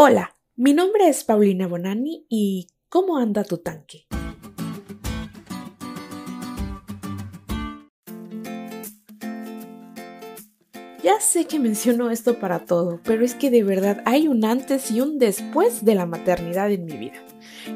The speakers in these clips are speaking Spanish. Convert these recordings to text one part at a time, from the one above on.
Hola, mi nombre es Paulina Bonani y ¿cómo anda tu tanque? Ya sé que menciono esto para todo, pero es que de verdad hay un antes y un después de la maternidad en mi vida.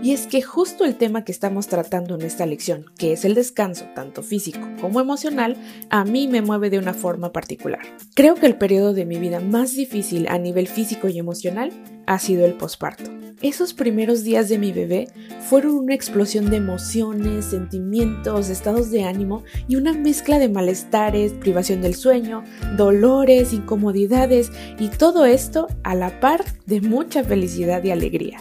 Y es que justo el tema que estamos tratando en esta lección, que es el descanso, tanto físico como emocional, a mí me mueve de una forma particular. Creo que el periodo de mi vida más difícil a nivel físico y emocional ha sido el posparto. Esos primeros días de mi bebé fueron una explosión de emociones, sentimientos, estados de ánimo y una mezcla de malestares, privación del sueño, dolores, incomodidades y todo esto a la par de mucha felicidad y alegría.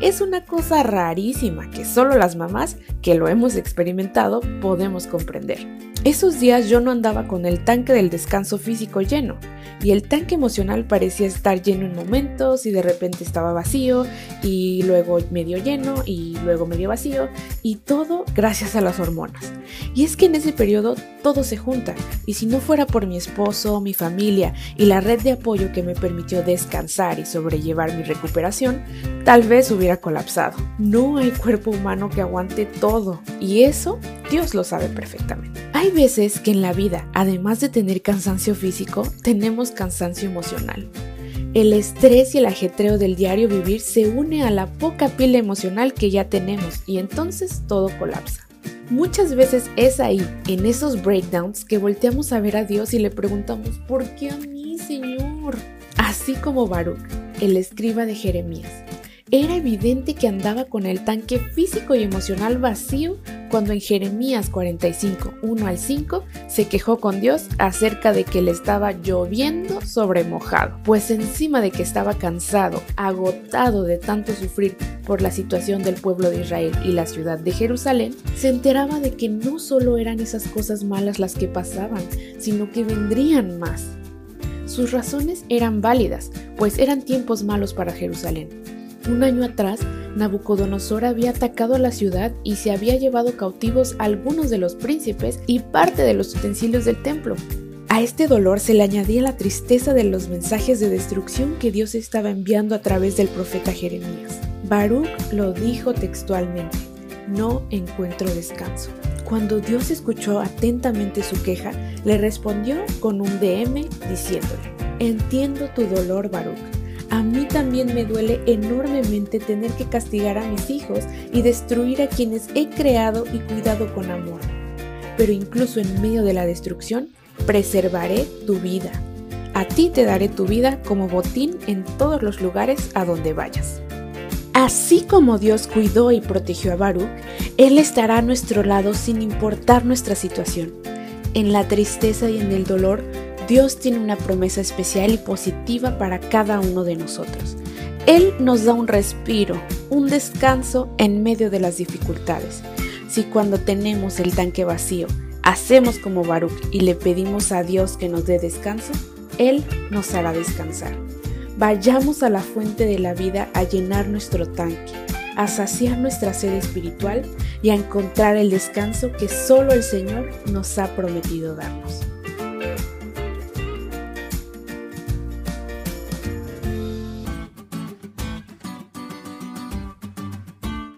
Es una cosa rarísima que solo las mamás que lo hemos experimentado podemos comprender. Esos días yo no andaba con el tanque del descanso físico lleno y el tanque emocional parecía estar lleno en momentos y de repente estaba vacío y luego medio lleno y luego medio vacío y todo gracias a las hormonas. Y es que en ese periodo todo se junta y si no fuera por mi esposo, mi familia y la red de apoyo que me permitió descansar y sobrellevar mi recuperación, tal vez hubiera colapsado. No hay cuerpo humano que aguante todo y eso Dios lo sabe perfectamente. Hay veces que en la vida, además de tener cansancio físico, tenemos cansancio emocional. El estrés y el ajetreo del diario vivir se une a la poca pila emocional que ya tenemos y entonces todo colapsa. Muchas veces es ahí, en esos breakdowns, que volteamos a ver a Dios y le preguntamos, ¿por qué a mí, Señor? Así como Baruch, el escriba de Jeremías. Era evidente que andaba con el tanque físico y emocional vacío cuando en Jeremías 45, 1 al 5, se quejó con Dios acerca de que le estaba lloviendo sobre mojado, pues encima de que estaba cansado, agotado de tanto sufrir por la situación del pueblo de Israel y la ciudad de Jerusalén, se enteraba de que no solo eran esas cosas malas las que pasaban, sino que vendrían más. Sus razones eran válidas, pues eran tiempos malos para Jerusalén un año atrás, Nabucodonosor había atacado la ciudad y se había llevado cautivos algunos de los príncipes y parte de los utensilios del templo. A este dolor se le añadía la tristeza de los mensajes de destrucción que Dios estaba enviando a través del profeta Jeremías. Baruch lo dijo textualmente, no encuentro descanso. Cuando Dios escuchó atentamente su queja, le respondió con un DM diciéndole, entiendo tu dolor, Baruch a mí también me duele enormemente tener que castigar a mis hijos y destruir a quienes he creado y cuidado con amor. Pero incluso en medio de la destrucción, preservaré tu vida. A ti te daré tu vida como botín en todos los lugares a donde vayas. Así como Dios cuidó y protegió a Baruch, Él estará a nuestro lado sin importar nuestra situación. En la tristeza y en el dolor, Dios tiene una promesa especial y positiva para cada uno de nosotros. Él nos da un respiro, un descanso en medio de las dificultades. Si cuando tenemos el tanque vacío hacemos como Baruch y le pedimos a Dios que nos dé descanso, Él nos hará descansar. Vayamos a la fuente de la vida a llenar nuestro tanque, a saciar nuestra sed espiritual y a encontrar el descanso que solo el Señor nos ha prometido darnos.